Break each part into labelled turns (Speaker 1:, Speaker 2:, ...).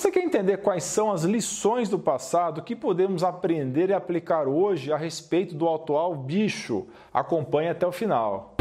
Speaker 1: Você quer entender quais são as lições do passado que podemos aprender e aplicar hoje a respeito do atual bicho? Acompanhe até o final.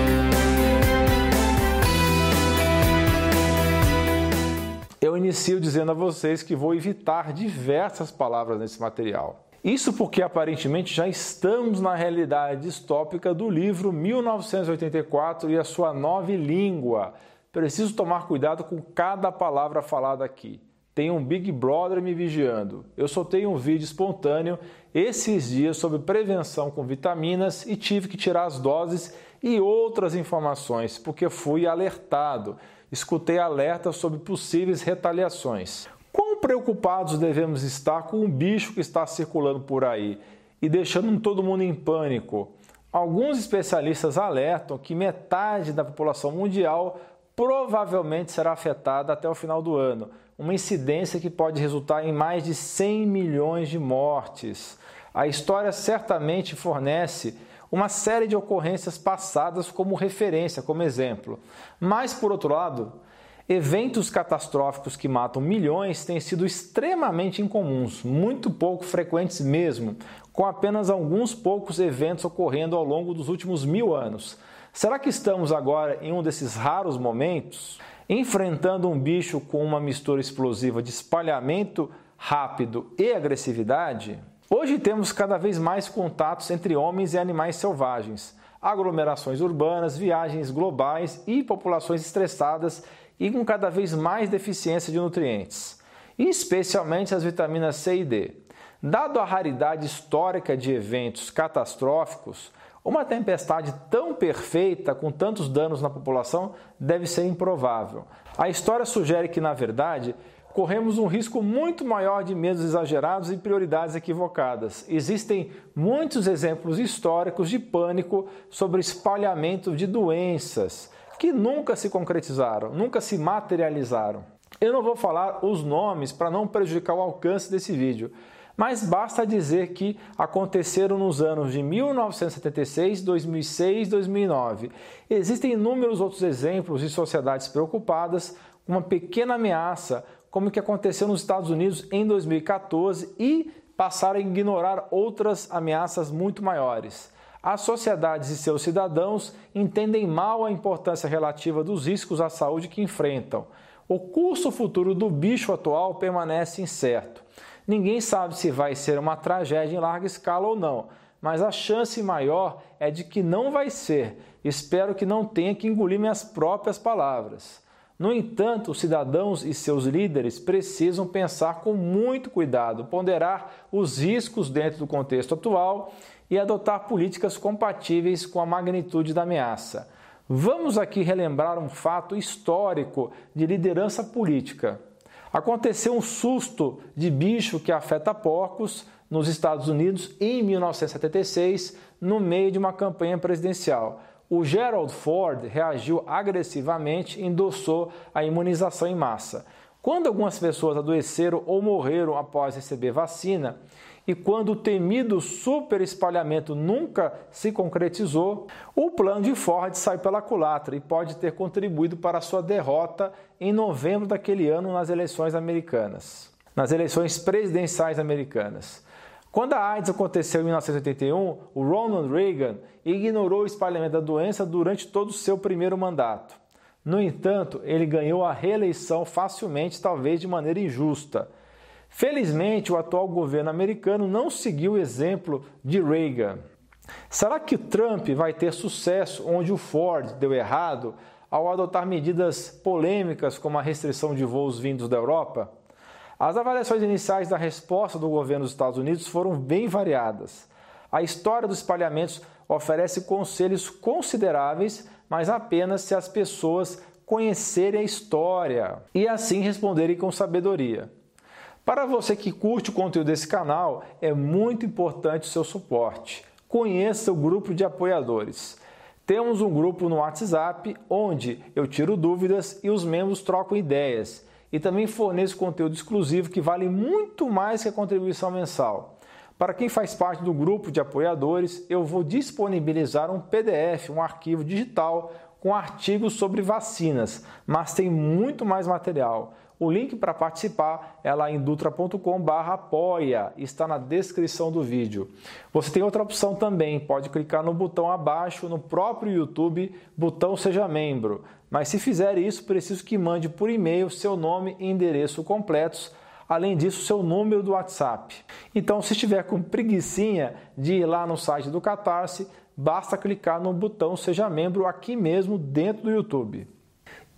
Speaker 1: Eu inicio dizendo a vocês que vou evitar diversas palavras nesse material. Isso porque aparentemente já estamos na realidade distópica do livro 1984 e a sua nova língua. Preciso tomar cuidado com cada palavra falada aqui. Tem um Big Brother me vigiando. Eu soltei um vídeo espontâneo esses dias sobre prevenção com vitaminas e tive que tirar as doses e outras informações porque fui alertado. Escutei alertas sobre possíveis retaliações preocupados devemos estar com o bicho que está circulando por aí e deixando todo mundo em pânico? Alguns especialistas alertam que metade da população mundial provavelmente será afetada até o final do ano, uma incidência que pode resultar em mais de 100 milhões de mortes. A história certamente fornece uma série de ocorrências passadas como referência, como exemplo. Mas, por outro lado, Eventos catastróficos que matam milhões têm sido extremamente incomuns, muito pouco frequentes mesmo, com apenas alguns poucos eventos ocorrendo ao longo dos últimos mil anos. Será que estamos agora em um desses raros momentos? Enfrentando um bicho com uma mistura explosiva de espalhamento rápido e agressividade? Hoje temos cada vez mais contatos entre homens e animais selvagens, aglomerações urbanas, viagens globais e populações estressadas e com cada vez mais deficiência de nutrientes, especialmente as vitaminas C e D. Dado a raridade histórica de eventos catastróficos, uma tempestade tão perfeita, com tantos danos na população, deve ser improvável. A história sugere que, na verdade, corremos um risco muito maior de medos exagerados e prioridades equivocadas. Existem muitos exemplos históricos de pânico sobre espalhamento de doenças que nunca se concretizaram, nunca se materializaram. Eu não vou falar os nomes para não prejudicar o alcance desse vídeo, mas basta dizer que aconteceram nos anos de 1976, 2006, 2009. Existem inúmeros outros exemplos de sociedades preocupadas com uma pequena ameaça, como o que aconteceu nos Estados Unidos em 2014 e passaram a ignorar outras ameaças muito maiores. As sociedades e seus cidadãos entendem mal a importância relativa dos riscos à saúde que enfrentam. O curso futuro do bicho atual permanece incerto. Ninguém sabe se vai ser uma tragédia em larga escala ou não, mas a chance maior é de que não vai ser. Espero que não tenha que engolir minhas próprias palavras. No entanto, os cidadãos e seus líderes precisam pensar com muito cuidado, ponderar os riscos dentro do contexto atual e adotar políticas compatíveis com a magnitude da ameaça. Vamos aqui relembrar um fato histórico de liderança política. Aconteceu um susto de bicho que afeta porcos nos Estados Unidos em 1976, no meio de uma campanha presidencial. O Gerald Ford reagiu agressivamente e endossou a imunização em massa. Quando algumas pessoas adoeceram ou morreram após receber vacina, e quando o temido superespalhamento nunca se concretizou, o plano de Ford sai pela culatra e pode ter contribuído para sua derrota em novembro daquele ano nas eleições americanas, nas eleições presidenciais americanas. Quando a AIDS aconteceu em 1981, o Ronald Reagan ignorou o espalhamento da doença durante todo o seu primeiro mandato. No entanto, ele ganhou a reeleição facilmente, talvez de maneira injusta. Felizmente, o atual governo americano não seguiu o exemplo de Reagan. Será que Trump vai ter sucesso onde o Ford deu errado ao adotar medidas polêmicas como a restrição de voos vindos da Europa? As avaliações iniciais da resposta do governo dos Estados Unidos foram bem variadas. A história dos espalhamentos oferece conselhos consideráveis, mas apenas se as pessoas conhecerem a história e assim responderem com sabedoria. Para você que curte o conteúdo desse canal, é muito importante o seu suporte. Conheça o grupo de apoiadores. Temos um grupo no WhatsApp onde eu tiro dúvidas e os membros trocam ideias. E também forneço conteúdo exclusivo que vale muito mais que a contribuição mensal. Para quem faz parte do grupo de apoiadores, eu vou disponibilizar um PDF, um arquivo digital com artigos sobre vacinas, mas tem muito mais material O link para participar é lá em dutra.com/apoia, está na descrição do vídeo. Você tem outra opção também, pode clicar no botão abaixo no próprio YouTube, botão seja membro. Mas se fizer isso, preciso que mande por e-mail seu nome e endereço completos além disso, seu número do WhatsApp. Então, se estiver com preguiçinha de ir lá no site do Catarse, basta clicar no botão Seja Membro aqui mesmo dentro do YouTube.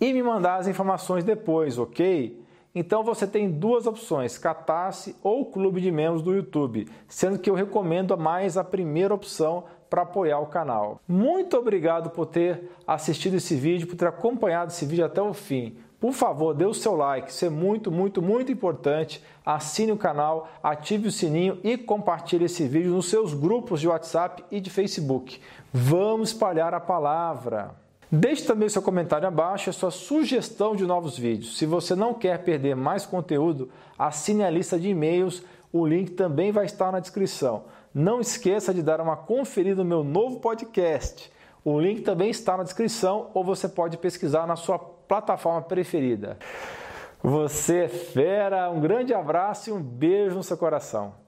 Speaker 1: E me mandar as informações depois, ok? Então você tem duas opções, Catarse ou Clube de Membros do YouTube, sendo que eu recomendo mais a primeira opção para apoiar o canal. Muito obrigado por ter assistido esse vídeo, por ter acompanhado esse vídeo até o fim. Por favor, dê o seu like, isso é muito, muito, muito importante. Assine o canal, ative o sininho e compartilhe esse vídeo nos seus grupos de WhatsApp e de Facebook. Vamos espalhar a palavra. Deixe também seu comentário abaixo a sua sugestão de novos vídeos. Se você não quer perder mais conteúdo, assine a lista de e-mails, o link também vai estar na descrição. Não esqueça de dar uma conferida no meu novo podcast. O link também está na descrição ou você pode pesquisar na sua plataforma preferida. Você é fera, um grande abraço e um beijo no seu coração.